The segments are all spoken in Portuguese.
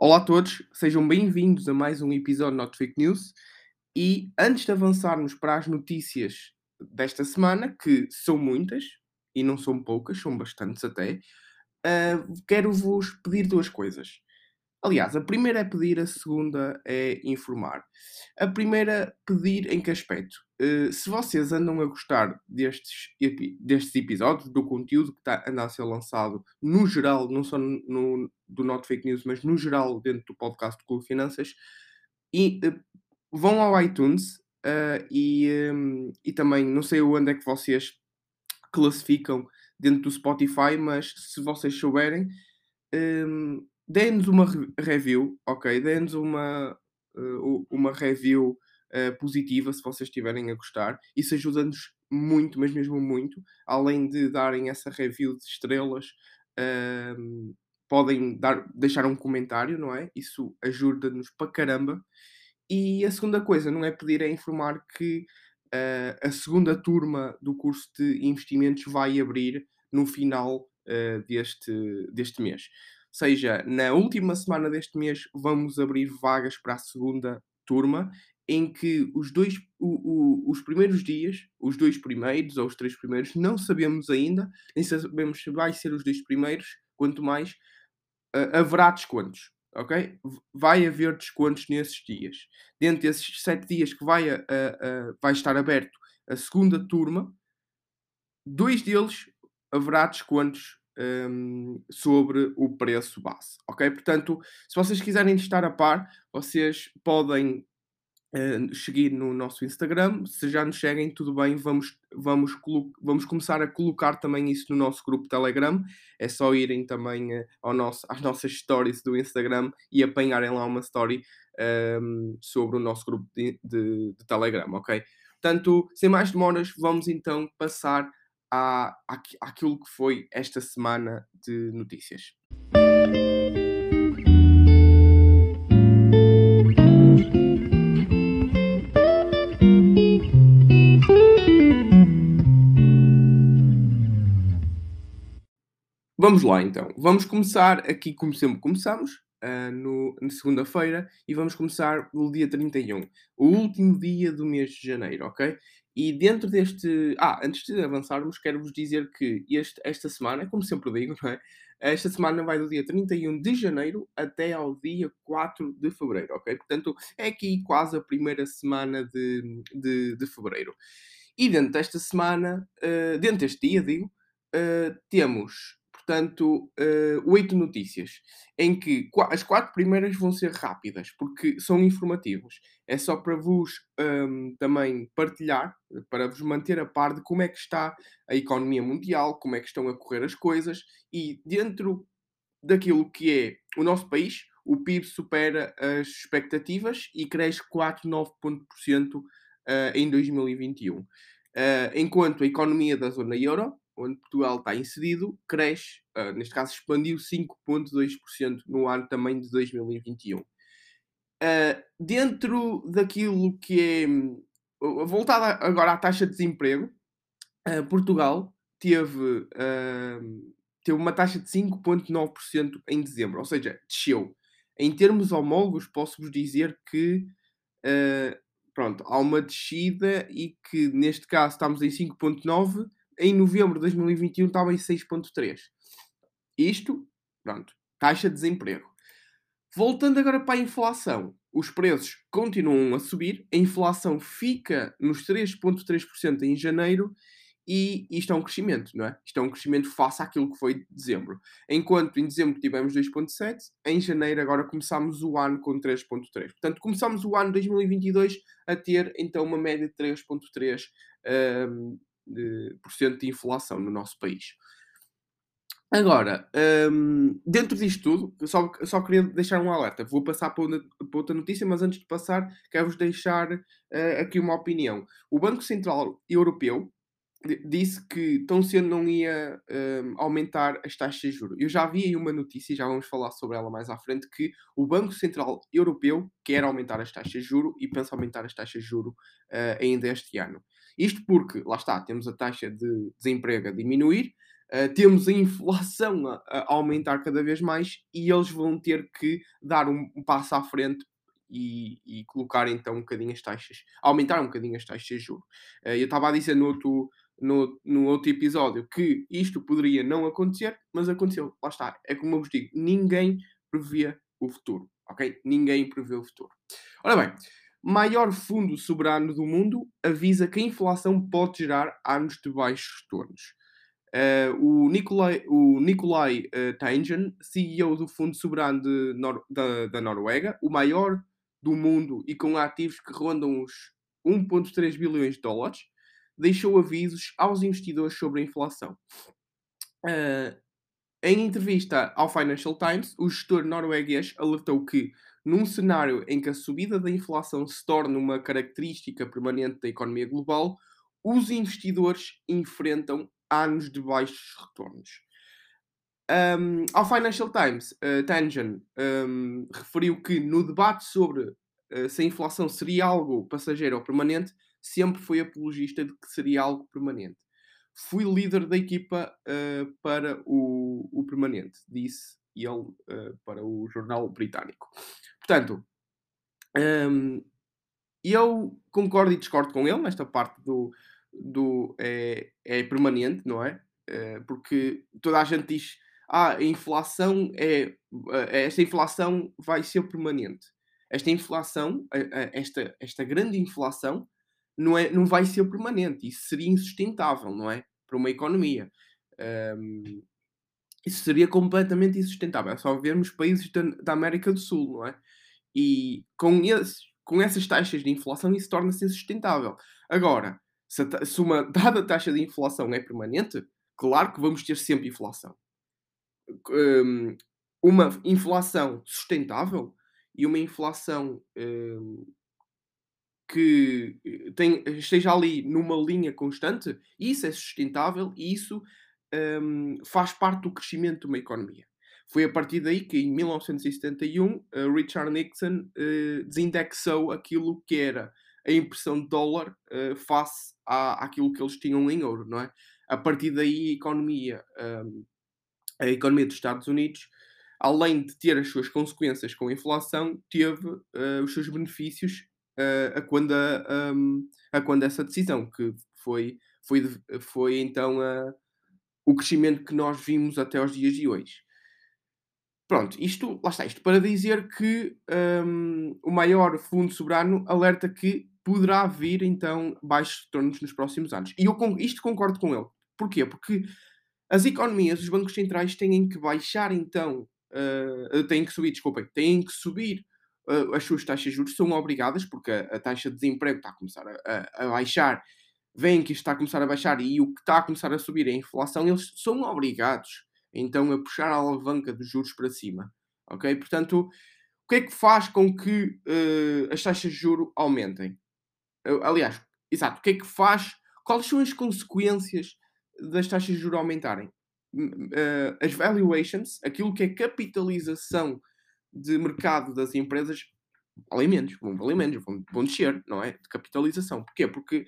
Olá a todos, sejam bem-vindos a mais um episódio Not Fake News. E antes de avançarmos para as notícias desta semana, que são muitas e não são poucas, são bastantes até, uh, quero-vos pedir duas coisas. Aliás, a primeira é pedir, a segunda é informar. A primeira, pedir em que aspecto? Uh, se vocês andam a gostar destes, destes episódios, do conteúdo que está anda a ser lançado, no geral, não só no, do Not Fake News, mas no geral dentro do podcast do Clube Finanças, e, uh, vão ao iTunes uh, e, um, e também, não sei onde é que vocês classificam dentro do Spotify, mas se vocês souberem, um, deem-nos uma review, ok? Deem-nos uma, uh, uma review uh, positiva se vocês estiverem a gostar. Isso ajuda-nos muito, mas mesmo muito. Além de darem essa review de estrelas, uh, podem dar, deixar um comentário, não é? Isso ajuda-nos para caramba. E a segunda coisa, não é pedir, é informar que uh, a segunda turma do curso de investimentos vai abrir no final uh, deste, deste mês seja, na última semana deste mês vamos abrir vagas para a segunda turma, em que os dois, o, o, os primeiros dias, os dois primeiros ou os três primeiros, não sabemos ainda, nem sabemos se vai ser os dois primeiros, quanto mais uh, haverá descontos. Ok? Vai haver descontos nesses dias. Dentro desses sete dias que vai, vai estar aberto a segunda turma, dois deles haverá descontos um, sobre o preço base. Ok? Portanto, se vocês quiserem estar a par, vocês podem uh, seguir no nosso Instagram. Se já nos seguem, tudo bem, vamos, vamos, vamos começar a colocar também isso no nosso grupo Telegram. É só irem também uh, ao nosso, às nossas stories do Instagram e apanharem lá uma story um, sobre o nosso grupo de, de, de Telegram, ok? Portanto, sem mais demoras, vamos então passar à, àquilo que foi esta semana de notícias. Vamos lá então. Vamos começar aqui como sempre começamos, uh, no, na segunda-feira, e vamos começar no dia 31, o último dia do mês de janeiro, ok? E dentro deste. Ah, antes de avançarmos, quero-vos dizer que este, esta semana, como sempre digo, não é? Esta semana vai do dia 31 de janeiro até ao dia 4 de fevereiro, ok? Portanto, é aqui quase a primeira semana de, de, de fevereiro. E dentro desta semana, uh, dentro deste dia, digo, uh, temos portanto, uh, oito notícias, em que as quatro primeiras vão ser rápidas, porque são informativos. É só para vos um, ehm, também partilhar, para vos manter a par de como é que está a economia mundial, como é que estão a correr as coisas, e dentro daquilo que é o nosso país, o PIB supera as expectativas e cresce 4,9% uh, em 2021. Uh, eh, enquanto a economia da zona euro, onde Portugal está inserido, cresce, uh, neste caso expandiu 5,2% no ano também de 2021. Uh, ah, dentro daquilo que é. Uh, voltada agora à taxa de desemprego, uh, Portugal teve, teve uma taxa de 5,9% em dezembro, ou seja, desceu. Em termos homólogos, posso-vos dizer que pronto, há uma descida e que neste caso estamos em 5,9% em novembro de 2021 estava em 6,3. Isto, pronto, taxa de desemprego. Voltando agora para a inflação, os preços continuam a subir, a inflação fica nos 3,3% em janeiro e isto é um crescimento, não é? Isto é um crescimento face àquilo que foi dezembro. Enquanto em dezembro tivemos 2,7, em janeiro agora começámos o ano com 3,3. Portanto, começámos o ano 2022 a ter então uma média de 3,3 um, de, inflação no nosso país. Agora, um, dentro disto tudo, só, só queria deixar um alerta. Vou passar para, para outra notícia, mas antes de passar, quero-vos deixar uh, aqui uma opinião. O Banco Central Europeu disse que tão cedo não ia um, aumentar as taxas de juros. Eu já vi aí uma notícia, já vamos falar sobre ela mais à frente, que o Banco Central Europeu quer aumentar as taxas de juros e pensa aumentar as taxas de juros uh, ainda este ano. Isto porque, lá está, temos a taxa de desemprego a diminuir, Uh, temos a inflação a, a, aumentar cada vez mais e eles vão ter que dar um, um passo à frente e, e, colocar então um bocadinho as taxas, aumentar um bocadinho as taxas de juros. Uh, eu estava a dizer no outro, no, no outro episódio que isto poderia não acontecer, mas aconteceu. Lá está. É como eu vos digo, ninguém previa o futuro, ok? Ninguém prevê o futuro. Ora bem, maior fundo soberano do mundo avisa que a inflação pode gerar anos de baixos retornos. Uh, o Nikolai, o Nikolai uh, Tangen, CEO do Fundo Soberano Nor da, da, Noruega, o maior do mundo e com ativos que rondam os 1,3 bilhões de dólares, deixou avisos aos investidores sobre a inflação. Uh, em entrevista ao Financial Times, o gestor norueguês alertou que, num cenário em que a subida da inflação se torna uma característica permanente da economia global, os investidores enfrentam anos de baixos retornos. Um, ao Financial Times, uh, Tangen um, referiu que no debate sobre uh, se a inflação seria algo passageiro ou permanente, sempre foi apologista de que seria algo permanente. Fui líder da equipa uh, para o, o, permanente, disse ele uh, para o jornal britânico. Portanto, um, eu concordo e discordo com ele nesta parte do, do é, é permanente, não é? Uh, porque toda a gente diz ah, a inflação é esta inflação vai ser permanente. Esta inflação, esta, esta grande inflação, não, é, não vai ser permanente. Isso seria insustentável, não é? Para uma economia. Um, isso seria completamente insustentável. É só vermos países da, da, América do Sul, não é? E com, esse, com essas taxas de inflação isso torna-se insustentável. Agora, se, a, se uma dada taxa de inflação é permanente, claro que vamos ter sempre inflação. Um, uma inflação sustentável e uma inflação um, que eh, tem, esteja ali numa linha constante, isso é sustentável e isso um, faz parte do crescimento de uma economia. Foi a partir daí que, em 1971, uh, Richard Nixon uh, desindexou aquilo que era a impressão de dólar uh, face à, àquilo que eles tinham em ouro, não é? A partir daí, a economia, um, a economia dos Estados Unidos, além de ter as suas consequências com a inflação, teve os seus benefícios a, quando, a, um, a quando essa decisão, que foi, foi, foi então a, o crescimento que nós vimos até aos dias de hoje. Pronto, isto, lá está, isto para dizer que um, o maior fundo soberano alerta que poderá vir então baixos retornos nos próximos anos. E eu isto concordo com ele. Porquê? Porque as economias, os bancos centrais têm que baixar então, uh, têm que subir, desculpem, têm que subir uh, as suas taxas de juros são obrigadas, porque a, a taxa de desemprego está a começar a, a, a baixar, vem que isto está a começar a baixar e o que está a começar a subir é a inflação, eles são obrigados então a puxar a alavanca dos juros para cima. Ok? Portanto, o que é que faz com que uh, as taxas de juro aumentem? Uh, aliás, exato, o que é que faz? Quais são as consequências das taxas de juros aumentarem? Uh, as valuations, aquilo que é capitalização de mercado das empresas valem menos, vão valer menos, vão, vão descer, não é? De capitalização. Porquê? Porque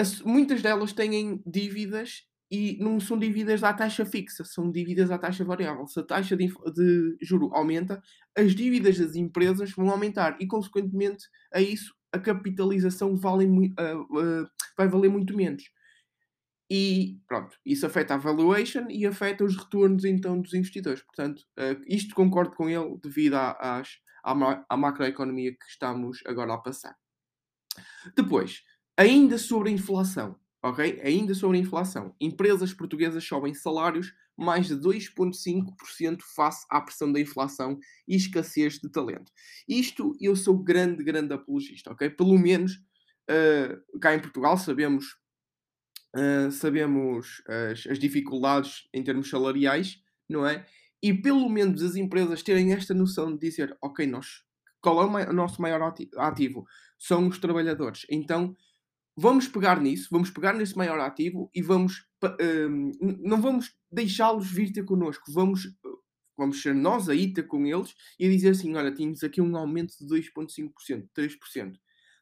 as, muitas delas têm dívidas e não são dívidas à taxa fixa, são dívidas à taxa variável. Se a taxa de, de juro aumenta, as dívidas das empresas vão aumentar e, consequentemente, a isso a capitalização vale, uh, uh, vai valer muito menos. E pronto, isso afeta a valuation e afeta os retornos então dos investidores. Portanto, uh, isto concordo com ele devido à, às, à, à macroeconomia que estamos agora a passar. Depois, ainda sobre a inflação, ok? Ainda sobre a inflação. Empresas portuguesas sobem salários mais de 2,5% face à pressão da inflação e escassez de talento. Isto eu sou grande, grande apologista, ok? Pelo menos uh, cá em Portugal sabemos uh, sabemos as, as, dificuldades em termos salariais, não é? E pelo menos as empresas terem esta noção de dizer, ok, nós, qual é o, o nosso maior ativo? São os trabalhadores. Então, vamos pegar nisso, vamos pegar nesse maior ativo e vamos, um, não vamos deixá-los vir ter connosco, vamos, vamos ser nós aí ter com eles e dizer assim, olha, tínhamos aqui um aumento de 2,5%, 3%.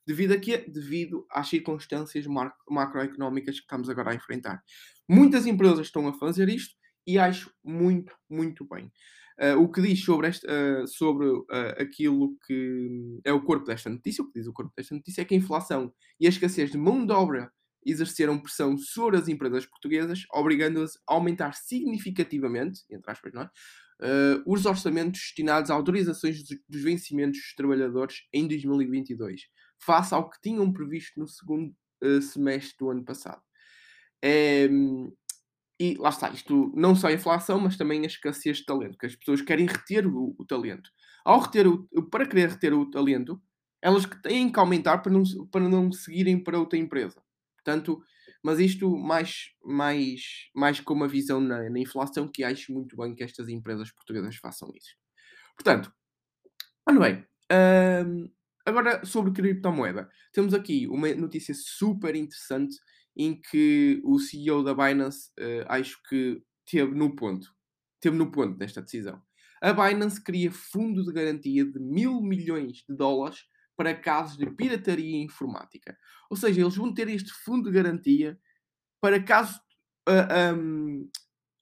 Devido a quê? Devido às circunstâncias macroeconómicas que estamos agora a enfrentar. Muitas empresas estão a fazer isto e acho muito, muito bem. Uh, o que diz sobre, este, uh, sobre uh, aquilo que é o corpo desta notícia, o que diz o corpo desta notícia é que a inflação e a escassez de mão de obra exerceram pressão sobre as empresas portuguesas, obrigando-as a aumentar significativamente, entre aspas, não é? os orçamentos destinados a autorizações dos vencimentos dos trabalhadores em 2022, face ao que tinham previsto no segundo semestre do ano passado. É, e lá está, isto não só a inflação, mas também a escassez de talento, que as pessoas querem reter o, o talento. Ao reter o, para querer reter o talento, elas têm que aumentar para não, para não seguirem para outra empresa. Portanto, mas isto mais, mais, mais com uma visão na, na inflação, que acho muito bem que estas empresas portuguesas façam isso. Portanto, ora bem, hum, agora sobre criptomoeda. Temos aqui uma notícia super interessante em que o CEO da Binance, uh, acho que teve no ponto, teve no ponto desta decisão. A Binance cria fundo de garantia de mil milhões de dólares para casos de pirataria informática. Ou seja, eles vão ter este fundo de garantia para caso uh, um,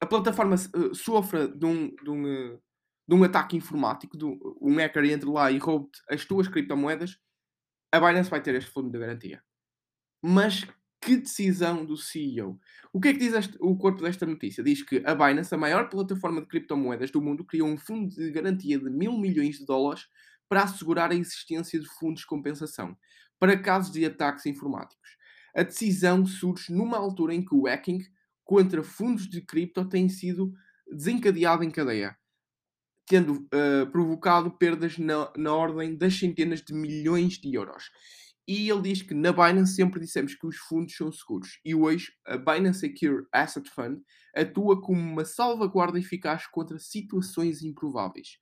a plataforma uh, sofra de um, de, um, de um, ataque informático, de um hacker entre lá e roube as tuas criptomoedas, a Binance vai ter este fundo de garantia. Mas que decisão do CEO. O que é que diz este, o corpo desta notícia? Diz que a Binance, a maior plataforma de criptomoedas do mundo, criou um fundo de garantia de mil milhões de dólares para assegurar a existência de fundos de compensação para casos de ataques informáticos. A decisão surge numa altura em que o hacking contra fundos de cripto tem sido desencadeado em cadeia, tendo uh, provocado perdas na, na ordem das centenas de milhões de euros. E ele diz que na Binance sempre dissemos que os fundos são seguros. E hoje a Binance Secure Asset Fund atua como uma salvaguarda eficaz contra situações improváveis.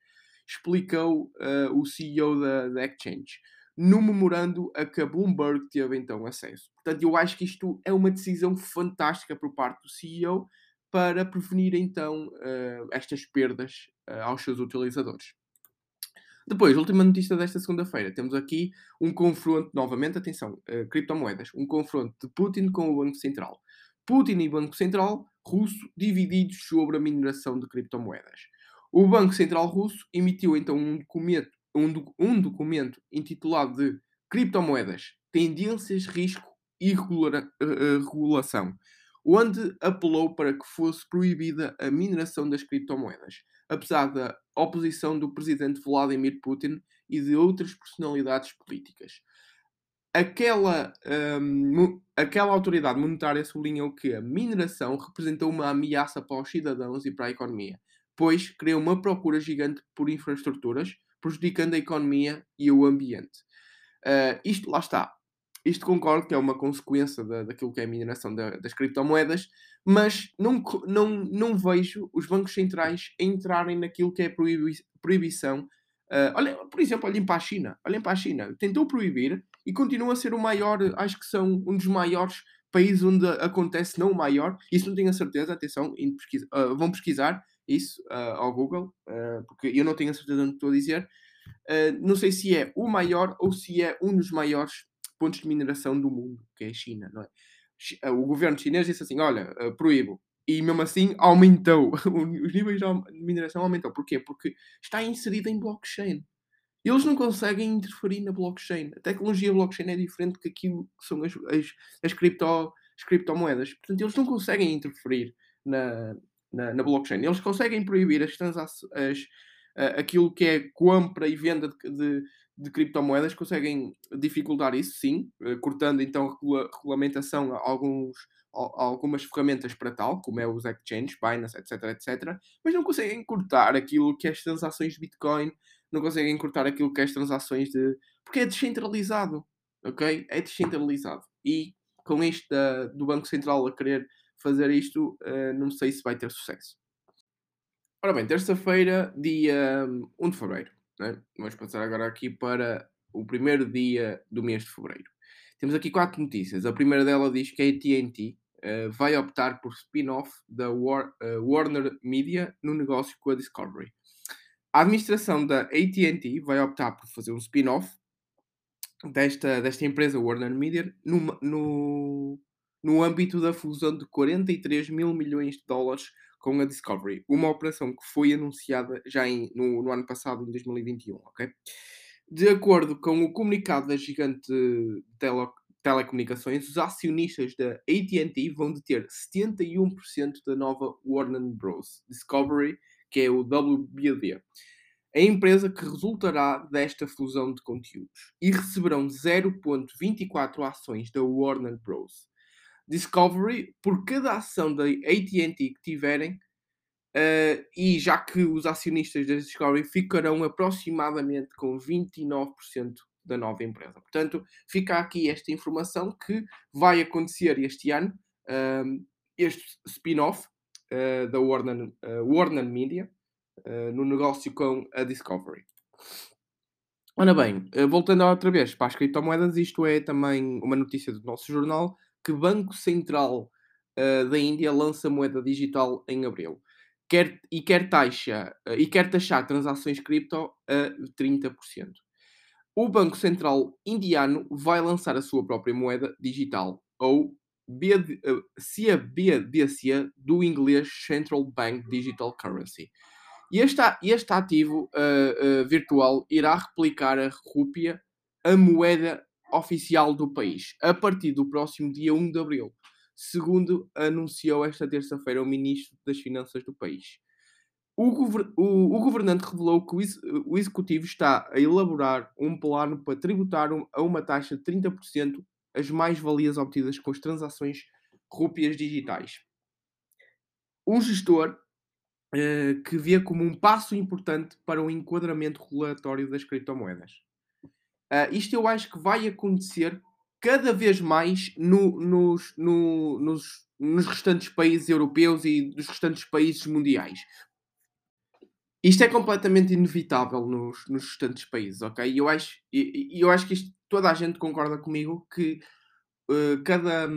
Explicou uh, o CEO da, da Exchange no memorando a que a Bloomberg teve então acesso. Portanto, eu acho que isto é uma decisão fantástica por parte do CEO para prevenir então uh, estas perdas uh, aos seus utilizadores. Depois, última notícia desta segunda-feira. Temos aqui um confronto, novamente, atenção, uh, criptomoedas. Um confronto de Putin com o Banco Central. Putin e Banco Central russo divididos sobre a mineração de criptomoedas. O Banco Central russo emitiu então um documento, um, um documento intitulado de Criptomoedas, Tendências, Risco e regular, uh, Regulação, onde apelou para que fosse proibida a mineração das criptomoedas apesar da oposição do presidente Vladimir Putin e de outras personalidades políticas. Aquela, um, aquela autoridade monetária sublinhou que a mineração representou uma ameaça para os cidadãos e para a economia, pois criou uma procura gigante por infraestruturas, prejudicando a economia e o ambiente. Uh, isto, lá está. Isto concordo que é uma consequência da, daquilo que é a mineração da, das criptomoedas, mas não, não, não vejo os bancos centrais entrarem naquilo que é proibi proibição. Uh, olha, por exemplo, olhem para a China. Olhem para a China. Tentou proibir e continua a ser o maior, acho que são um dos maiores países onde acontece, não o maior. Isso não tenho a certeza, atenção, pesquisa, uh, vão pesquisar isso uh, ao Google, porque eu não tenho a certeza do que estou a dizer. não sei se é o maior ou se é um dos maiores pontos de mineração do mundo, que é a China, não é? Eh, o governo chinês disse assim: olha, eh, proíbo. E mesmo assim aumentou. Os níveis de mineração aumentou. Porquê? Porque está inserido em blockchain. Eles não conseguem interferir na blockchain. A tecnologia blockchain é diferente que aquilo que são as, as, as, cripto, as criptomoedas. Portanto, eles não conseguem interferir na, na, na blockchain. Eles conseguem proibir as transações, aquilo que é compra e venda de, de, de criptomoedas conseguem dificultar isso, sim, eh, cortando então a regulamentação a, alguns, a, algumas ferramentas para tal, como é os exchanges, Binance, etc, etc, mas não conseguem cortar aquilo que é as transações de Bitcoin, não conseguem cortar aquilo que é as transações de... porque é descentralizado, ok? É descentralizado. E com isto do Banco Central a querer fazer isto, uh, não sei se vai ter sucesso. Ora bem, terça-feira, dia 1 de fevereiro. Né? Vamos passar agora aqui para o primeiro dia do mês de fevereiro. Temos aqui quatro notícias. A primeira dela diz que a AT&T uh, vai optar por spin-off da War, uh, Warner Media no negócio com a Discovery. A administração da AT&T vai optar por fazer um spin-off desta, desta empresa Warner Media no, no, no âmbito da fusão de 43 mil milhões de dólares com a Discovery, uma operação que foi anunciada já em, no, no, ano passado, em 2021, ok? De acordo com o comunicado da gigante tele, telecomunicações, os acionistas da AT&T vão deter 71% da nova Warner Bros. Discovery, que é o WBD a empresa que resultará desta fusão de conteúdos e receberão 0.24 ações da Warner Bros. Discovery por cada ação da AT&T que tiverem uh, e já que os acionistas da Discovery ficarão aproximadamente com 29% da nova empresa. Portanto, fica aqui esta informação que vai acontecer este ano, uh, este spin-off uh, da Warner, Warner Media, no negócio com a Discovery. Ora bem, voltando outra vez para as criptomoedas, isto é também uma notícia do nosso jornal, que Banco Central uh, da Índia lança moeda digital em abril. Quer, e, quer taxa, e quer taxar transações cripto a 30%. O Banco Central indiano vai lançar a sua própria moeda digital, ou BD, CBDC, do inglês Central Bank Digital Currency, e este, este ativo uh, uh, virtual irá replicar a rúpia, a moeda oficial do país, a partir do próximo dia 1 de abril, segundo anunciou esta terça-feira o Ministro das Finanças do país. O, gover o, o governante revelou que o, ex o, executivo está a elaborar um plano para tributar um, a uma taxa de 30% as mais-valias obtidas com as transações rúpias digitais. Um gestor uh, que vê como um passo importante para o enquadramento regulatório das criptomoedas. Uh, isto eu acho que vai acontecer cada vez mais no, nos, no, nos, nos restantes países europeus e dos restantes países mundiais. Isto é completamente inevitável nos, nos restantes países, ok? E eu acho, e, eu acho que isto, toda a gente concorda comigo que uh, cada,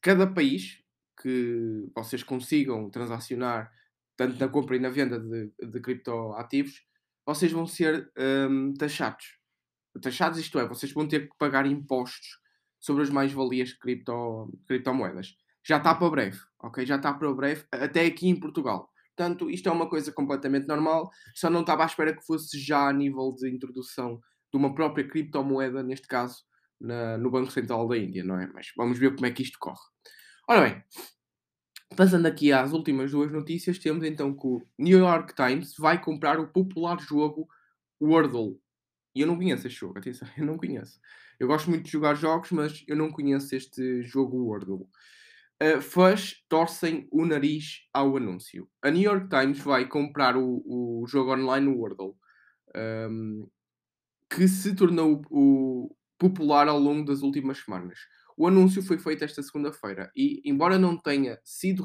cada país que vocês consigam transacionar tanto na compra e na venda de, de criptoativos, vocês vão ser um, taxados. Taxados, isto é, vocês vão ter que pagar impostos sobre as mais-valias de cripto, criptomoedas. Já está para breve, ok? Já está para breve, até aqui em Portugal. Portanto, isto é uma coisa completamente normal, só não estava à espera que fosse já a nível de introdução de uma própria criptomoeda, neste caso, na, no Banco Central da Índia, não é? Mas vamos ver como é que isto corre. Ora bem, Passando aqui às últimas duas notícias, temos então que o New York Times vai comprar o popular jogo Wordle. E eu não conheço este jogo, atenção, eu não conheço. Eu gosto muito de jogar jogos, mas eu não conheço este jogo Wordle. Uh, fãs torcem o nariz ao anúncio. A New York Times vai comprar o, o jogo online Wordle, um, que se tornou o, popular ao longo das últimas semanas. O anúncio foi feito esta segunda-feira e, embora não tenha sido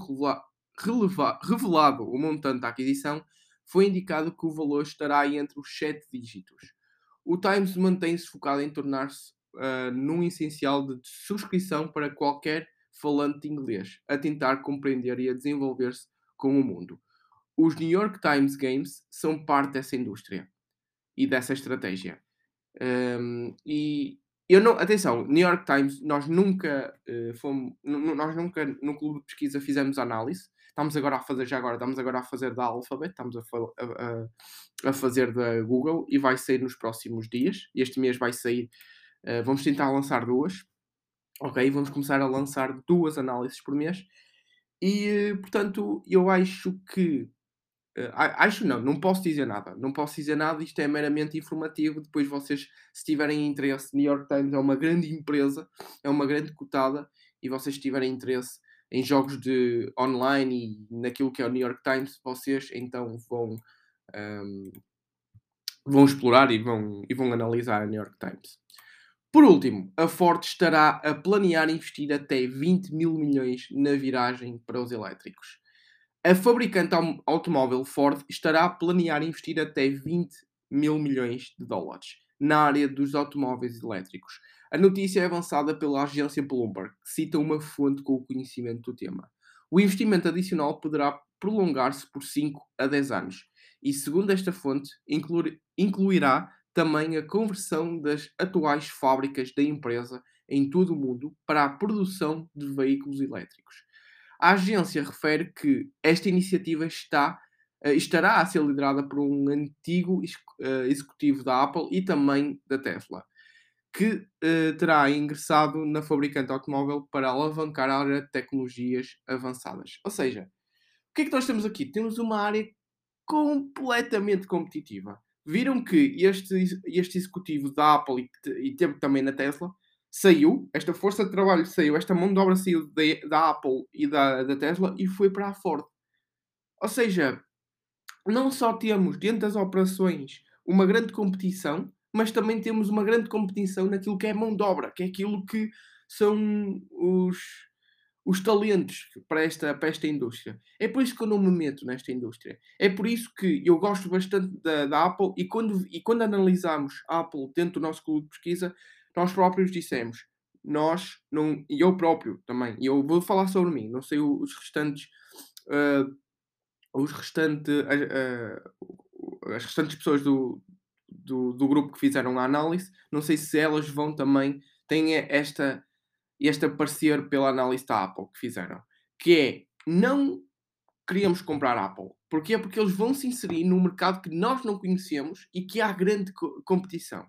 releva revelado o montante da aquisição, foi indicado que o valor estará entre os 7 dígitos. O Times mantém-se focado em tornar-se uh, num essencial de subscrição para qualquer falante inglês, a tentar compreender e a desenvolver-se com o mundo. Os New York Times Games são parte dessa indústria e dessa estratégia. Um, e eu não, atenção, New York Times, nós nunca uh, fomos, nós nunca no clube de pesquisa fizemos análise. Estamos agora a fazer, já agora, estamos agora a fazer da Alphabet, estamos a, a, a fazer da Google e vai sair nos próximos dias. Este mês vai sair, uh, vamos tentar lançar duas. Ok, vamos começar a lançar duas análises por mês. E, portanto, eu acho que acho não, não posso dizer nada. Não posso dizer nada, isto é meramente informativo. Depois vocês, se tiverem interesse, New York Times é uma grande empresa, é uma grande cotada, e vocês tiverem interesse em jogos de online e naquilo que é o New York Times, vocês então vão, um, ehm, vão explorar e vão, e vão analisar a New York Times. Por último, a Ford estará a planear investir até 20 mil milhões na viragem para os elétricos. A fabricante automóvel Ford estará a planear investir até 20 mil milhões de dólares na área dos automóveis elétricos. A notícia é avançada pela agência Bloomberg, que cita uma fonte com o conhecimento do tema. O investimento adicional poderá prolongar-se por 5 a 10 anos e, segundo esta fonte, incluir, incluirá também a conversão das atuais fábricas da empresa em todo o mundo para a produção de veículos elétricos. A agência refere que esta iniciativa está, uh, estará a ser liderada por um antigo uh, executivo da Apple e também da Tesla, que uh, terá ingressado na fabricante automóvel para alavancar a área de tecnologias avançadas. Ou seja, o que é que nós temos aqui? Temos uma área completamente competitiva. Viram que este, este executivo da Apple e, e também na Tesla saiu, esta força de trabalho saiu, esta mão de obra saiu de, da Apple e da, da Tesla e foi para a Ford. Ou seja, não só temos dentro das operações uma grande competição, mas também temos uma grande competição naquilo que é mão de obra, que é aquilo que são os, os talentos para esta, para esta indústria. É por isso que eu não me meto nesta indústria. É por isso que eu gosto bastante da, da Apple e quando, e quando analisamos a Apple dentro do nosso clube de pesquisa, nós próprios dissemos, nós, não, e eu próprio também, e eu vou falar sobre mim, não sei os restantes, uh, os restantes, uh, as restantes pessoas do, do, do grupo que fizeram a análise, não sei se elas vão também, têm esta este aparecer pela análise da Apple que fizeram, que é não queríamos comprar Apple. Porquê? Porque eles vão se inserir num mercado que nós não conhecemos e que há grande co competição.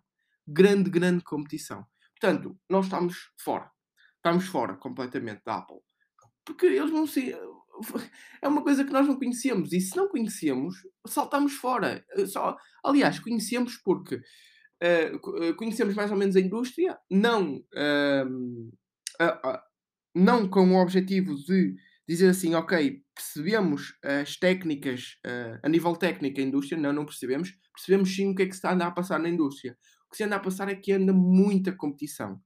Grande, grande competição. Portanto, nós estamos fora. Estamos fora completamente da Apple. Porque eles vão ser. É uma coisa que nós não conhecemos. E se não conhecemos, saltamos fora. Só, aliás, conhecemos porque uh, conhecemos mais ou menos a indústria, não. Uh, uh, não com o objetivo de dizer assim, ok, percebemos as técnicas, a nível técnico, a indústria, não, não percebemos. Percebemos sim o que é que se está a passar na indústria. O que se anda a passar é que anda muita competição.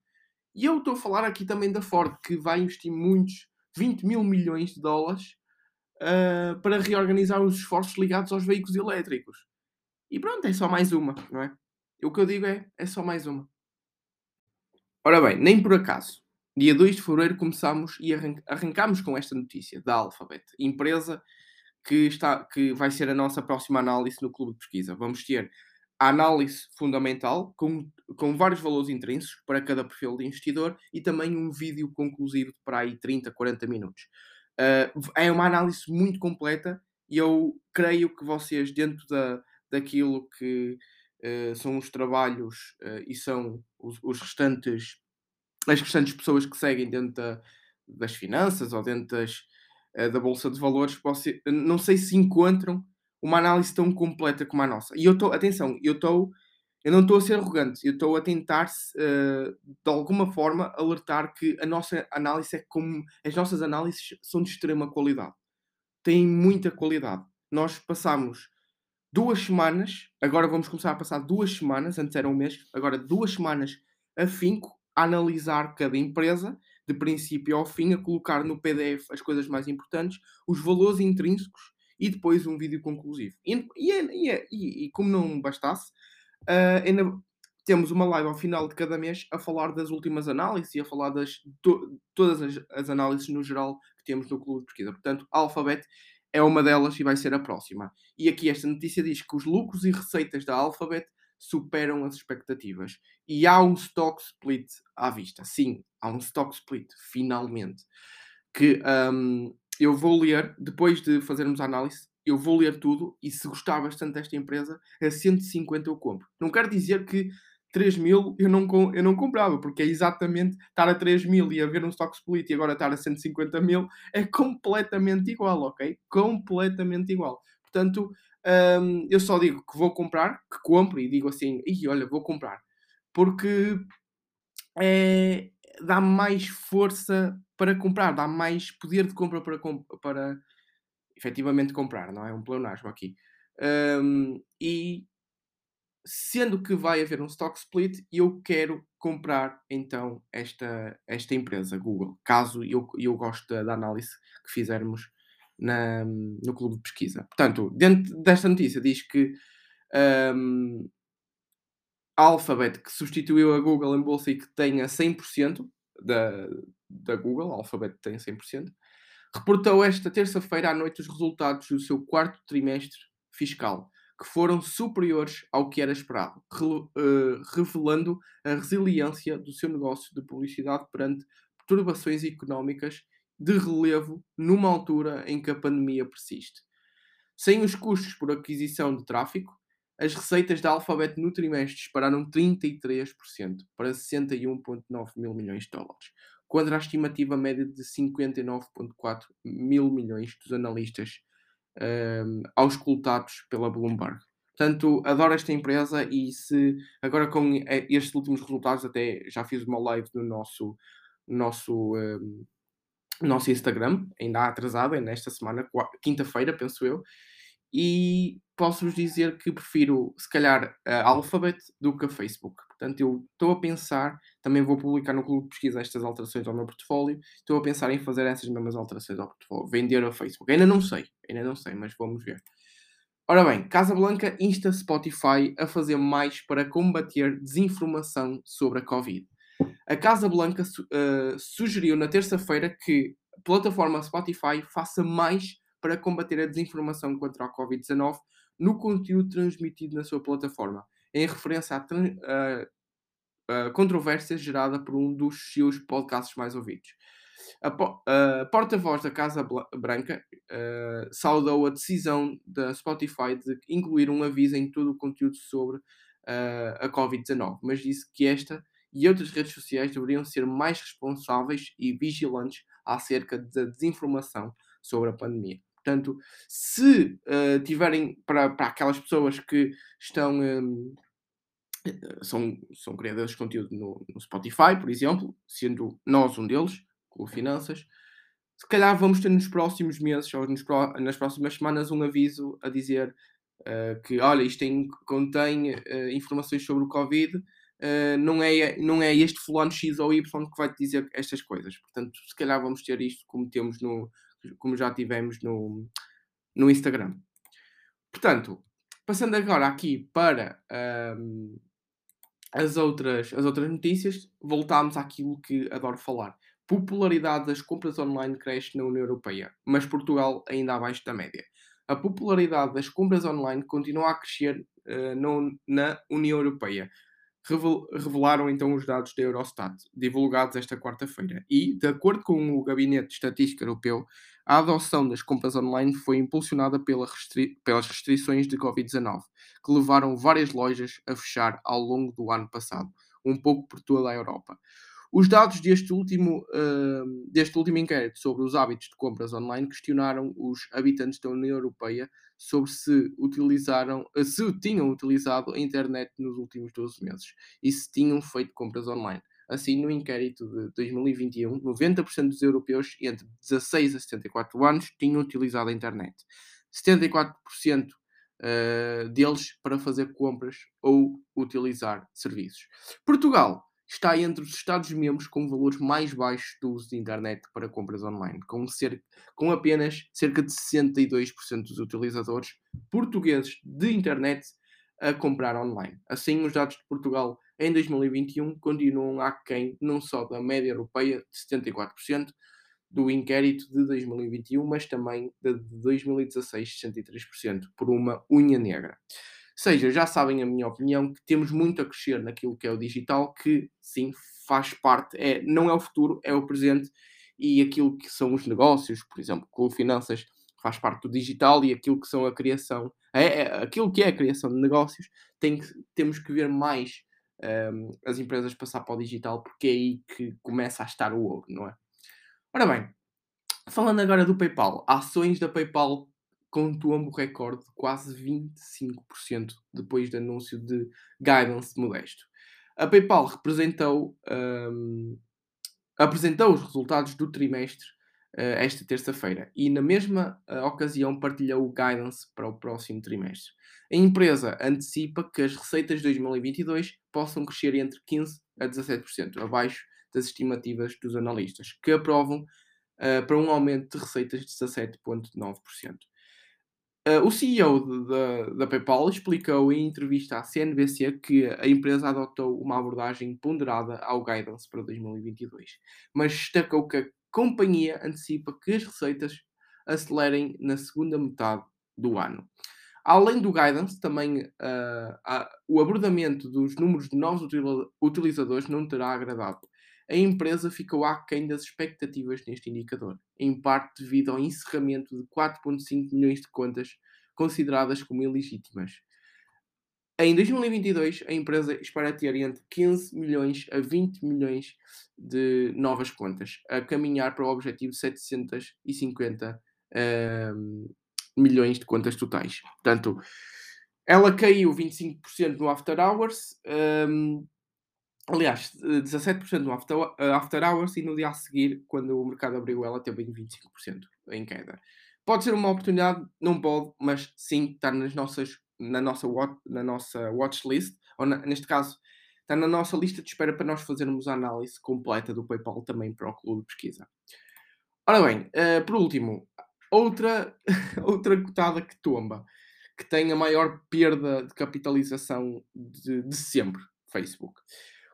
E eu estou a falar aqui também da Ford, que vai investir muitos, 20 mil milhões de dólares uh, para reorganizar os esforços ligados aos veículos elétricos. E pronto, é só mais uma, não é? O que eu digo é, é só mais uma. Ora bem, nem por acaso Dia 2 de fevereiro começámos e arrancámos com esta notícia da Alphabet, empresa que, está, que vai ser a nossa próxima análise no clube de pesquisa. Vamos ter a análise fundamental com, com vários valores intrínsecos para cada perfil de investidor e também um vídeo conclusivo para aí 30, 40 minutos. Uh, é uma análise muito completa e eu creio que vocês, dentro da, daquilo que uh, são os trabalhos uh, e são os, os restantes as restantes pessoas que seguem dentro da, das finanças ou dentro das, da Bolsa de Valores, você, não sei se encontram uma análise tão completa como a nossa. E eu estou, atenção, eu estou, eu não estou a ser arrogante, eu estou a tentar, uh, de alguma forma, alertar que a nossa análise é como, as nossas análises são de extrema qualidade. Têm muita qualidade. Nós passamos duas semanas, agora vamos começar a passar duas semanas, antes era um mês, agora duas semanas afinco a analisar cada empresa, de princípio ao fim, a colocar no PDF as coisas mais importantes, os valores intrínsecos e depois um vídeo conclusivo. E, e, é, e, e como não bastasse, uh, ainda temos uma live ao final de cada mês a falar das últimas análises e a falar das to, todas as, as, análises no geral que temos no clube de pesquisa. Portanto, Alphabet é uma delas e vai ser a próxima. E aqui esta notícia diz que os lucros e receitas da Alphabet superam as expectativas. E há um stock split à vista. Sim, há um stock split, finalmente. Que um, eu vou ler, depois de fazermos a análise, eu vou ler tudo e se gostar bastante desta empresa, a 150 eu compro. Não quero dizer que 3 mil eu não, eu não comprava, porque é exatamente estar a 3 mil e haver um stock split e agora estar a 150 mil é completamente igual, ok? Completamente igual. Portanto, um, eu só digo que vou comprar, que compro e digo assim, e olha, vou comprar. Porque é, dá mais força para comprar, dá mais poder de compra para, para efetivamente comprar, não é? Um pleonasmo aqui. Um, e sendo que vai haver um stock split, eu quero comprar então esta, esta empresa, Google, caso eu, eu goste da, análise que fizermos na, no clube de pesquisa. Portanto, dentro desta notícia diz que um, a Alphabet, que substituiu a Google em bolsa e que tem a 100% da, da Google, Alphabet tem 100%, reportou esta terça-feira à noite os resultados do seu quarto trimestre fiscal, que foram superiores ao que era esperado, eh, revelando a resiliência do seu negócio de publicidade perante perturbações económicas de relevo numa altura em que a pandemia persiste. Sem os custos por aquisição de tráfego, as receitas da Alphabet no trimestre dispararam 33% para 61,9 mil milhões de dólares, contra a estimativa média de 59,4 mil milhões dos analistas um, auscultados pela Bloomberg. Portanto, adoro esta empresa e se agora com eh, estes últimos resultados, até já fiz uma live no nosso, nosso, um, nosso Instagram, ainda atrasada, nesta semana, quinta-feira, penso eu, e posso-vos dizer que prefiro, se calhar, a Alphabet do que a Facebook. Portanto, eu estou a pensar, também vou publicar no clube de pesquisa estas alterações ao meu portfólio, estou a pensar em fazer essas mesmas alterações ao portfólio, vender a Facebook. Ainda não sei, ainda não sei, mas vamos ver. Ora bem, Casa Blanca insta Spotify a fazer mais para combater desinformação sobre a Covid. A Casa Blanca uh, sugeriu na terça-feira que a plataforma Spotify faça mais para combater a desinformação contra a Covid-19 no conteúdo transmitido na sua plataforma, em referência à, controvérsia gerada por um dos seus podcasts mais ouvidos. A, a porta-voz da Casa Branca uh, saudou a decisão da Spotify de incluir um aviso em todo o conteúdo sobre uh, a Covid-19, mas disse que esta e outras redes sociais deveriam ser mais responsáveis e vigilantes acerca da desinformação sobre a pandemia. Portanto, se uh, tiverem para, para aquelas pessoas que estão. Um, são, são criadores de conteúdo no, no, Spotify, por exemplo, sendo nós um deles, com Finanças, se calhar vamos ter nos próximos meses ou nos, nas próximas semanas um aviso a dizer uh, que, olha, isto tem, contém uh, informações sobre o Covid, uh, não, é, não é este fulano X ou Y que vai te dizer estas coisas. Portanto, se calhar vamos ter isto como temos no, como já tivemos no, no Instagram. Portanto, passando agora aqui para um, as, outras, as outras notícias, voltamos àquilo que adoro falar. Popularidade das compras online cresce na União Europeia, mas Portugal ainda abaixo da média. A popularidade das compras online continua a crescer uh, no, na União Europeia, revelaram então os dados da Eurostat, divulgados esta quarta-feira. E, de acordo com o Gabinete de Estatística Europeu, a adoção das compras online foi impulsionada pela restri pelas restrições de Covid-19, que levaram várias lojas a fechar ao longo do ano passado, um pouco por toda a Europa. Os dados deste último, uh, deste último inquérito sobre os hábitos de compras online questionaram os habitantes da União Europeia sobre se utilizaram, se tinham utilizado a internet nos últimos 12 meses e se tinham feito compras online. Assim, no inquérito de 2021, 90% dos europeus entre 16 a 74 anos tinham utilizado a internet. 74% uh, deles para fazer compras ou utilizar serviços. Portugal está entre os Estados-membros com valores mais baixos do uso de internet para compras online, com, cerca, com apenas cerca de 62% dos utilizadores portugueses de internet a comprar online. Assim, os dados de Portugal em 2021 continuam aquém não só da média europeia de 74%, do inquérito de 2021, mas também de 2016, 63%, por uma unha negra seja, já sabem a minha opinião, que temos muito a crescer naquilo que é o digital, que sim, faz parte, é, não é o futuro, é o presente, e aquilo que são os negócios, por exemplo, com finanças faz parte do digital e aquilo que são a criação, é, é aquilo que é a criação de negócios, tem que, temos que ver mais um, as empresas passar para o digital, porque é aí que começa a estar o ouro, não é? Ora bem, falando agora do PayPal, ações da PayPal um tombo recorde de quase 25% depois do anúncio de guidance modesto. A PayPal representou, um, apresentou os resultados do trimestre esta terça-feira e, na mesma uh, ocasião, partilhou o guidance para o próximo trimestre. A empresa antecipa que as receitas de 2022 possam crescer entre 15% a 17%, abaixo das estimativas dos analistas, que aprovam uh, para um aumento de receitas de 17,9%. Uh, o CEO da PayPal explicou em entrevista à CNBC que a empresa adotou uma abordagem ponderada ao guidance para 2022, mas destacou que a companhia antecipa que as receitas acelerem na segunda metade do ano. Além do guidance, também uh, o abordamento dos números de novos utilizadores não terá agradado. A empresa ficou aquém das expectativas neste indicador, em parte devido ao encerramento de 4,5 milhões de contas consideradas como ilegítimas. Em 2022, a empresa espera ter entre 15 milhões a 20 milhões de novas contas, a caminhar para o objetivo de 750 uh, milhões de contas totais. Portanto, ela caiu 25% no After Hours, um, aliás, 17% no after, uh, after Hours e no dia a seguir, quando o mercado abriu, ela teve 25% em queda. Pode ser uma oportunidade, não pode, mas sim está nas nossas, na, nossa watch, na nossa watch list, ou na, neste caso, está na nossa lista de espera para nós fazermos a análise completa do PayPal também para o clube de pesquisa. Ora bem, uh, por último, Outra, outra cotada que tomba, que tem a maior perda de capitalização de, de sempre, Facebook.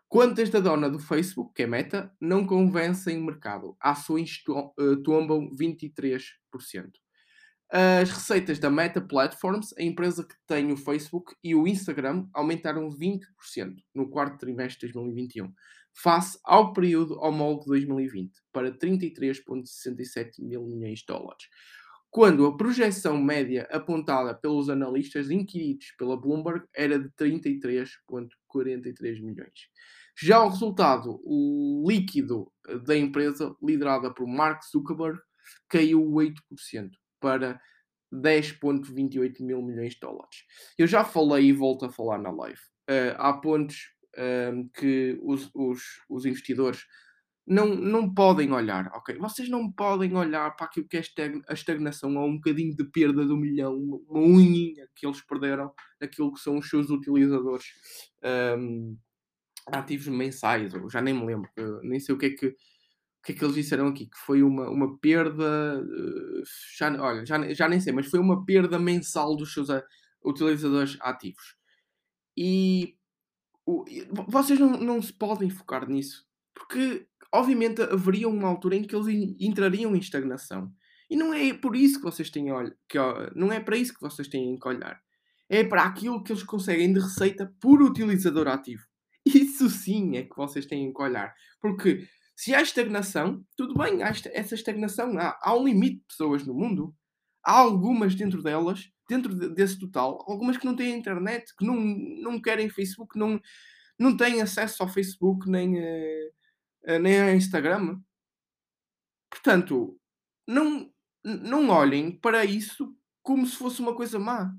Quantas da dona do Facebook, que é Meta, não convencem o mercado? Ações eh, tombam 23%. As receitas da Meta Platforms, a empresa que tem o Facebook e o Instagram, aumentaram 20% no quarto trimestre de 2021, face ao período homólogo de 2020, para 33,67 mil milhões de dólares. Quando a projeção média apontada pelos analistas inquiridos pela Bloomberg era de 33,43 milhões. Já o resultado o líquido da empresa, liderada por Mark Zuckerberg, caiu 8% para 10,28 mil milhões de dólares. Eu já falei e volto a falar na live. Uh, há pontos um, que os, os, os, investidores não, não podem olhar, ok? Vocês não podem olhar para aquilo que é a estagnação ou um bocadinho de perda do milhão, uma unhinha que eles perderam naquilo que são os seus utilizadores um, ativos mensais, ou já nem me lembro, nem sei o que é que, que, é que eles disseram aqui, que foi uma, uma perda, uh, já, olha, já, já nem sei, mas foi uma perda mensal dos seus utilizadores ativos. E o, vocês não, não se podem focar nisso. Porque, obviamente, haveria uma altura em que eles entrariam em estagnação. E não é por isso que vocês têm que não é para isso que vocês têm que olhar. É para aquilo que eles conseguem de receita por utilizador ativo. Isso sim é que vocês têm que olhar. Porque se há estagnação, tudo bem, há essa estagnação. Há, há um limite de pessoas no mundo. Há algumas dentro delas dentro desse total, algumas que não têm internet, que não, não querem Facebook, não, não têm acesso ao Facebook nem, uh, nem ao Instagram. Portanto, não, não olhem para isso como se fosse uma coisa má.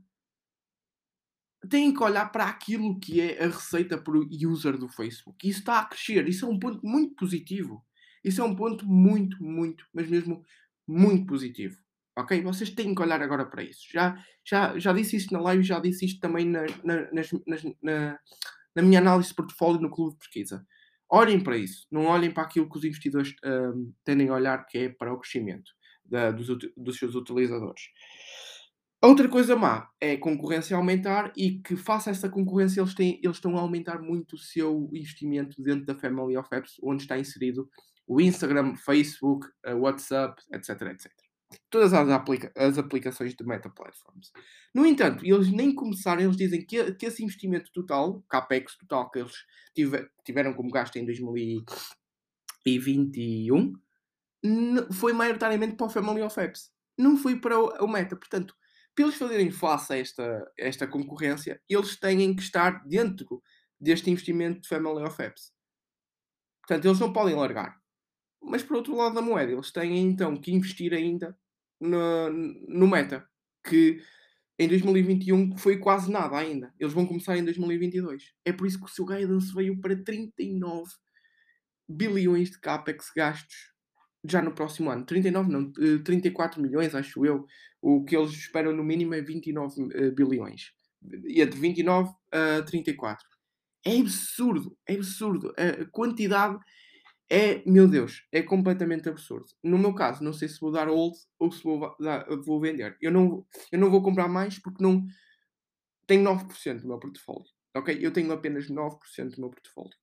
Têm que olhar para aquilo que é a receita por user do Facebook. Isso está a crescer. Isso é um ponto muito positivo. Isso é um ponto muito, muito, mas mesmo muito positivo. Ok? Vocês têm que olhar agora para isso. Já, já, já disse isto na live, já disse isto também na, na, nas, nas, na, na minha análise de portfólio no clube de pesquisa. Olhem para isso. Não olhem para aquilo que os investidores um, tendem a olhar, que é para o crescimento da, dos, dos seus utilizadores. Outra coisa má é a concorrência aumentar e que, face a essa concorrência, eles, têm, eles estão a aumentar muito o seu investimento dentro da Family of Apps, onde está inserido o Instagram, Facebook, WhatsApp, etc, etc todas as, aplica as aplicações de Meta Platforms. No entanto, eles nem começaram, eles dizem que, que esse investimento total, capex total que eles tiver, tiveram como gasto em 2021, foi maioritariamente para o Family of Apps. Não foi para o, o Meta. Portanto, para eles fazerem face a esta, esta concorrência, eles têm que estar dentro deste investimento de Family of Apps. Portanto, eles não podem largar. Mas por outro lado da moeda, eles têm então que investir ainda no, no Meta, que em 2021 foi quase nada ainda. Eles vão começar em 2022. É por isso que o seu guidance veio para 39 bilhões de capex gastos já no próximo ano. 39 não, 34 eh, milhões, acho eu. O que eles esperam no mínimo é 29 eh, bilhões. E entre 29 a 34. É absurdo, é absurdo. A quantidade é, meu Deus, é completamente absurdo. No meu caso, não sei se vou dar hold ou se vou, dar, vou vender. Eu não, eu não vou comprar mais porque não tenho 9% do meu portfólio. Ok? Eu tenho apenas 9% do meu portfólio.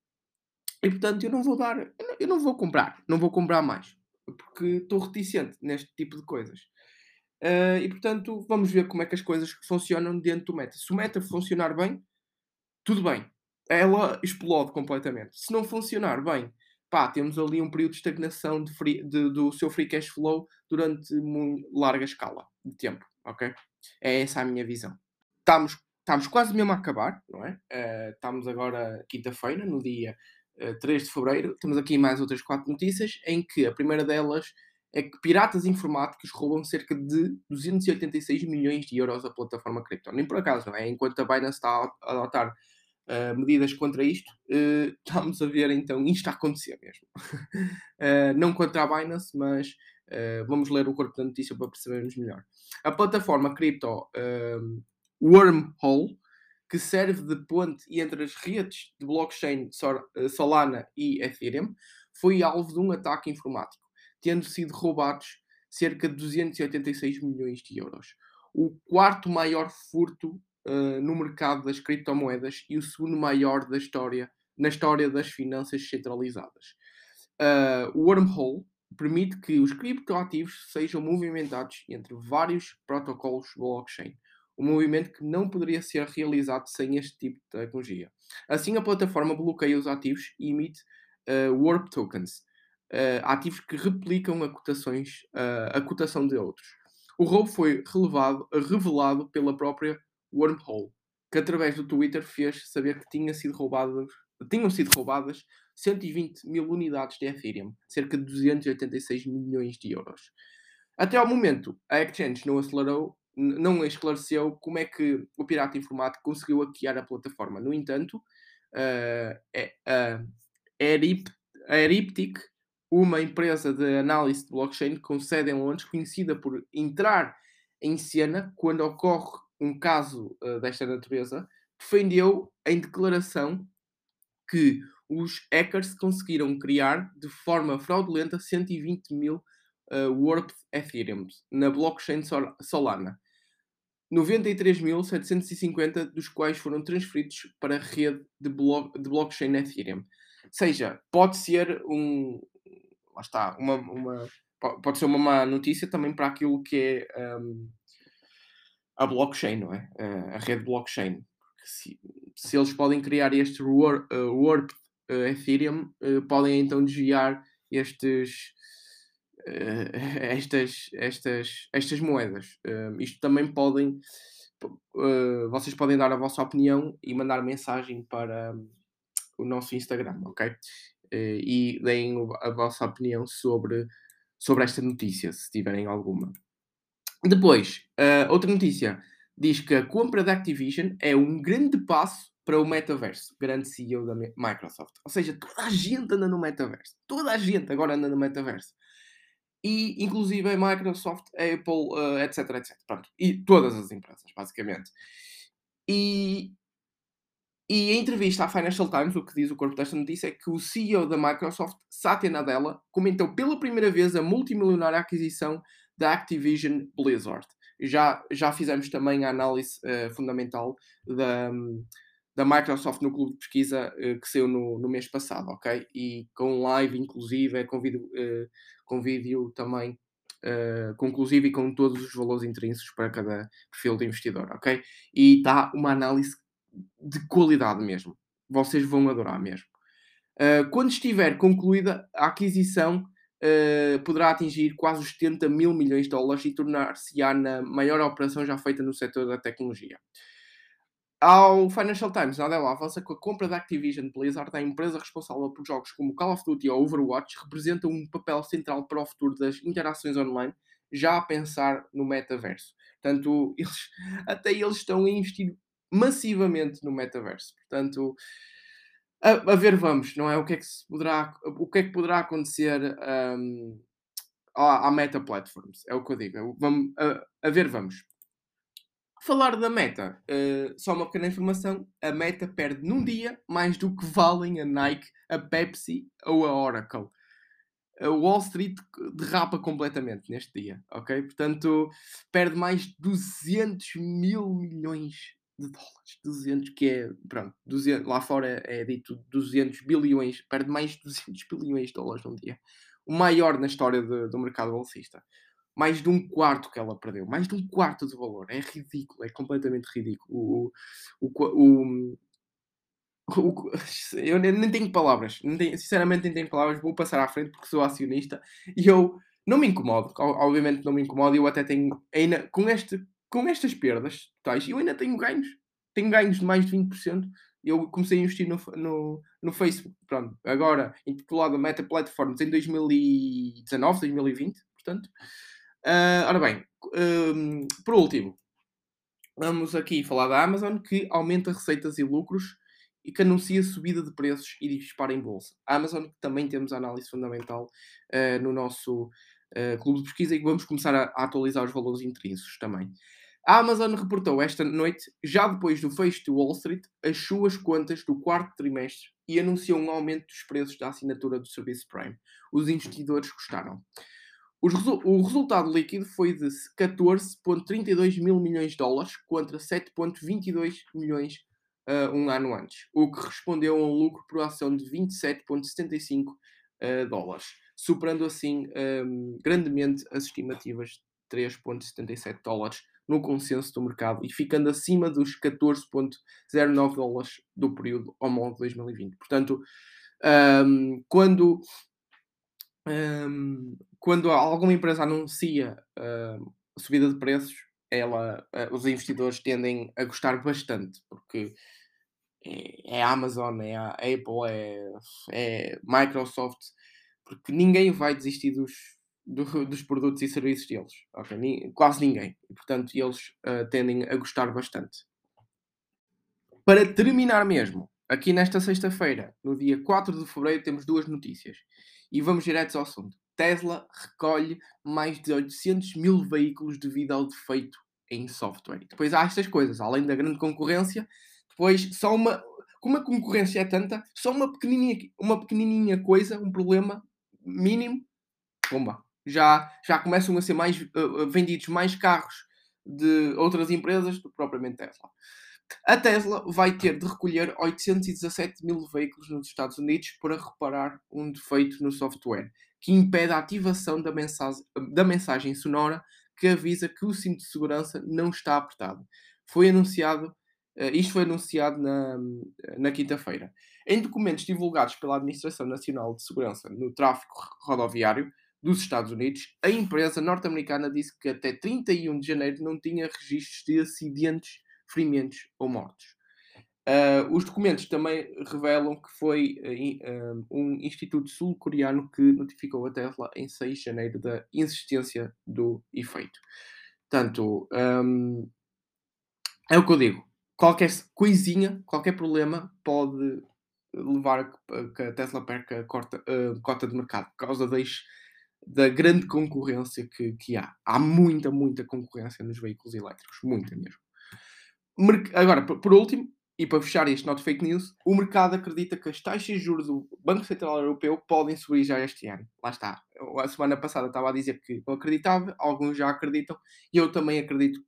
E portanto eu não vou dar, eu não vou comprar, não vou comprar mais. Porque estou reticente neste tipo de coisas. Uh, e portanto, vamos ver como é que as coisas funcionam dentro do meta. Se o meta funcionar bem, tudo bem. Ela explode completamente. Se não funcionar bem, pá, temos ali um período de estagnação de free, de, do seu free cash flow durante larga escala de tempo, ok? É essa a minha visão. Estamos, estamos quase mesmo a acabar, não é? Uh, estamos agora quinta-feira, no dia uh, eh, 3 de fevereiro. Temos aqui mais outras quatro notícias, em que a primeira delas é que piratas informáticos roubam cerca de 286 milhões de euros da plataforma cripto. Nem por acaso, não é? Enquanto a Binance está a adotar uh, medidas contra isto, uh, estamos a ver então isto a acontecer mesmo. uh, não contra a Binance, mas vamos ler o corpo da notícia para percebermos melhor. A plataforma cripto Wormhole, que serve de ponte entre as redes de blockchain Solana e Ethereum, foi alvo de um ataque informático tendo sido roubados cerca de 286 milhões de euros. O quarto maior furto uh, no mercado das criptomoedas e o segundo maior da história, na história das finanças centralizadas. Uh, o Wormhole permite que os criptoativos sejam movimentados entre vários protocolos blockchain, um movimento que não poderia ser realizado sem este tipo de tecnologia. Assim, a plataforma bloqueia os ativos e emite uh, Warp Tokens, uh, ativos que replicam a, cotações, uh, a cotação de outros. O roubo foi relevado, revelado pela própria Wormhole, que através do Twitter fez saber que tinha sido roubadas, tinham sido roubadas 120 mil unidades de Ethereum, cerca de 286 milhões de euros. Até ao momento, a exchange não acelerou, não esclareceu como é que o pirata informático conseguiu hackear a plataforma. No entanto, uh, a, a Eryptic uma empresa de análise de blockchain com sede em Londres, conhecida por entrar em cena quando ocorre um caso uh, desta natureza, defendeu em declaração que os hackers conseguiram criar de forma fraudulenta 120 mil uh, Ethereum na blockchain Solana. 93.750 dos quais foram transferidos para a rede de, blo de blockchain Ethereum. Ou seja, pode ser um, lá está, uma, uma, pode ser uma má notícia também para aquilo que é um, a blockchain, não é? a rede blockchain. Se, se eles podem criar este Warp, uh, warp uh, Ethereum, uh, podem então desviar estes, estas, estas, estas moedas. Uh, isto também podem, vocês podem dar a vossa opinião e mandar mensagem para um, o nosso Instagram, ok? Eh, e deem a vossa opinião sobre, sobre esta notícia, se tiverem alguma. Depois, uh, outra notícia diz que a compra da Activision é um grande passo para o metaverso, grande CEO da Microsoft. Ou seja, toda a gente anda no metaverso. Toda a gente agora anda no metaverso. E, inclusive, a Microsoft, a Apple, uh, etc, etc. Pronto. E todas as empresas, basicamente. E e em entrevista à Financial Times, o que diz o corpo desta notícia é que o CEO da Microsoft, Satya Nadella, comentou pela primeira vez a multimilionária aquisição da Activision Blizzard. Já, já fizemos também a análise uh, fundamental da, da Microsoft no clube de pesquisa uh, que saiu no, no mês passado, ok? E com live, inclusive, com vídeo, uh, com vídeo também Uh, conclusivo e com todos os valores intrínsecos para cada perfil de investidor, ok? E está uma análise de qualidade mesmo. Vocês vão adorar mesmo. Uh, quando estiver concluída, a aquisição uh, poderá atingir quase os 70 mil milhões de dólares e tornar-se-á na maior operação já feita no setor da tecnologia. Ao Financial Times, Nadella avança que a compra da Activision Blizzard, a empresa responsável por jogos como Call of Duty ou Overwatch, representa um papel central para o futuro das interações online, já a pensar no metaverso. Portanto, eles, até eles estão a investir massivamente no metaverso. Portanto, a, a, ver vamos, não é? O que é que, se poderá, o que, é que poderá acontecer um, à, à, Meta Platforms, é o que eu digo. Vamos, a, a ver vamos. Falar da Meta, uh, só uma pequena informação: a Meta perde num dia mais do que valem a Nike, a Pepsi ou a Oracle. A Wall Street derrapa completamente neste dia, ok? Portanto, perde mais de 200 mil milhões de dólares, 200, que é, pronto, 200, lá fora é dito 200 bilhões, perde mais de 200 bilhões de dólares num dia. O maior na história de, do mercado bolsista. mais de um quarto que ela perdeu. Mais de um quarto de valor. É ridículo, é completamente ridículo. O, o, o eu nem tenho palavras. Nem tenho, sinceramente, nem tenho palavras. Vou passar à frente porque sou acionista e eu não me incomodo. Obviamente, não me incomodo. Eu até tenho, ainda, com, este, com estas perdas totais, eu ainda tenho ganhos. Tenho ganhos de mais de 20%. Eu comecei a investir no, no, no Facebook. Pronto, agora intitulado Meta Platforms em 2019, 2020. Portanto, Uh, ora bem, um, por último, vamos aqui falar da Amazon que aumenta receitas e lucros e que anuncia subida de preços e dispara em bolsa. A Amazon também temos a análise fundamental uh, no nosso uh, clube de pesquisa e vamos começar a, a, atualizar os valores intrínsecos também. A Amazon reportou esta noite, já depois do fecho de Wall Street, as suas contas do quarto trimestre e anunciou um aumento dos preços da assinatura do serviço Prime. Os investidores gostaram. O resultado líquido foi de 14,32 mil milhões de dólares contra 7,22 milhões uh, um ano antes, o que respondeu a um lucro por ação de 27,75 uh, dólares, superando assim um, grandemente as estimativas de 3,77 dólares no consenso do mercado e ficando acima dos 14,09 dólares do período homólogo de 2020. Portanto, um, quando um, quando alguma empresa anuncia subida de preços, ela, uh, os investidores tendem a gostar bastante, porque é, é a Amazon, é a Apple, é, é Microsoft, porque ninguém vai desistir dos, do, dos produtos e serviços deles. Okay? Ni, quase ninguém. E, portanto, eles uh, tendem a gostar bastante. Para terminar mesmo, aqui nesta sexta-feira, no dia 4 de fevereiro, temos duas notícias. E vamos direto ao assunto. Tesla recolhe mais de 800 mil veículos devido ao defeito em software. depois há estas coisas, além da grande concorrência, depois só uma. Como a concorrência é tanta, só uma pequenininha, uma pequenininha coisa, um problema mínimo, bomba. Já, já começam a ser mais uh, vendidos mais carros de outras empresas do que propriamente Tesla. A Tesla vai ter de recolher 817 mil veículos nos Estados Unidos para reparar um defeito no software que impede a ativação da mensagem, da mensagem sonora que avisa que o cinto de segurança não está apertado. Foi anunciado, uh, isto foi anunciado na, na quinta-feira. Em documentos divulgados pela Administração Nacional de Segurança no Tráfego Rodoviário dos Estados Unidos, a empresa norte-americana disse que até 31 de janeiro não tinha registros de acidentes, ferimentos ou mortos. Uh, os documentos também revelam que foi uh, um instituto sul-coreano que notificou a Tesla em 6 de janeiro da existência do efeito. Portanto, um, é o que eu digo. Qualquer coisinha, qualquer problema pode levar a que a Tesla perca a cota, uh, cota de mercado por causa das, da grande concorrência que, que há. Há muita, muita concorrência nos veículos elétricos. Muita mesmo. Agora, por último, e para fechar este not fake news, o mercado acredita que as taxas de juros do Banco Central Europeu podem subir já este ano. Lá está. A semana passada estava a dizer que não acreditava, alguns já acreditam, e eu também acredito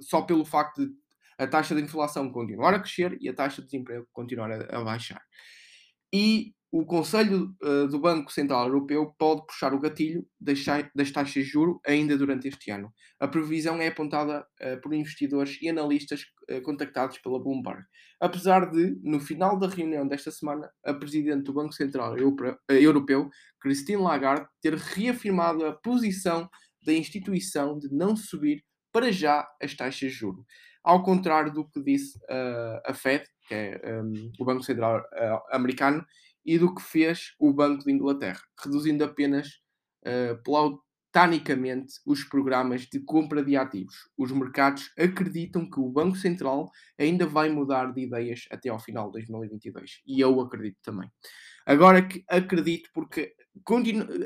só pelo facto de a taxa de inflação continuar a crescer e a taxa de desemprego continuar a, a baixar. E o Conselho uh, do Banco Central Europeu pode puxar o gatilho das, taxas de juro ainda durante este ano. A previsão é apontada uh, por investidores e analistas uh, contactados pela Bloomberg. Apesar de, no final da reunião desta semana, a Presidente do Banco Central Europeu, Christine Lagarde, ter reafirmado a posição da instituição de não subir para já as taxas de juro. Ao contrário do que disse a Fed, que é um, o Banco Central americano, e do que fez o Banco de Inglaterra, reduzindo apenas uh, plautanicamente os programas de compra de ativos. Os mercados acreditam que o Banco Central ainda vai mudar de ideias até ao final de 2022 e eu acredito também. Agora que acredito porque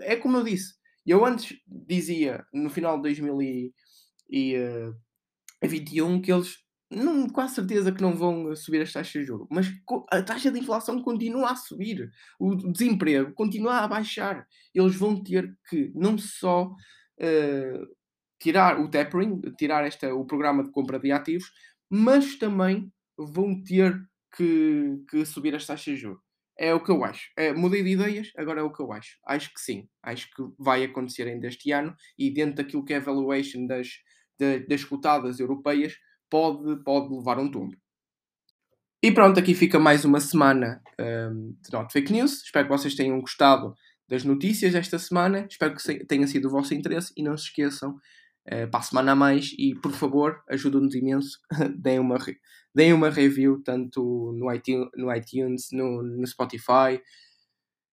é como eu disse, eu antes dizia no final de 2021 que eles não, quase certeza que não vão subir as taxas de juros, mas a taxa de inflação continua a subir, o desemprego continua a baixar. Eles vão ter que não só uh, tirar o tapering, tirar esta, o programa de compra de ativos, mas também vão ter que, que subir as taxas de juros. é o que eu acho. É, mudei de ideias, agora é o que eu acho. Acho que sim. Acho que vai acontecer ainda este ano e dentro daquilo que é a valuation das, das, das cotadas europeias, pode, pode levar um tombo. E pronto, aqui fica mais uma semana um, de Not Fake News. Espero que vocês tenham gostado das notícias desta semana. Espero que tenha sido do vosso interesse e não se esqueçam, uh, para a semana a mais. E por favor, ajudem-nos imenso. deem, uma, deem uma review tanto no iTunes, no, iTunes no, no Spotify,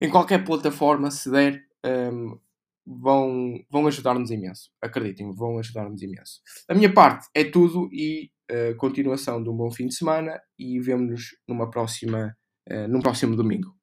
em qualquer plataforma, se der. Um, vão, vão ajudar-nos imenso. Acreditem, vão ajudar-nos imenso. A minha parte é tudo e uh, continuação de um bom fim de semana e vemo-nos numa próxima, uh, num próximo domingo.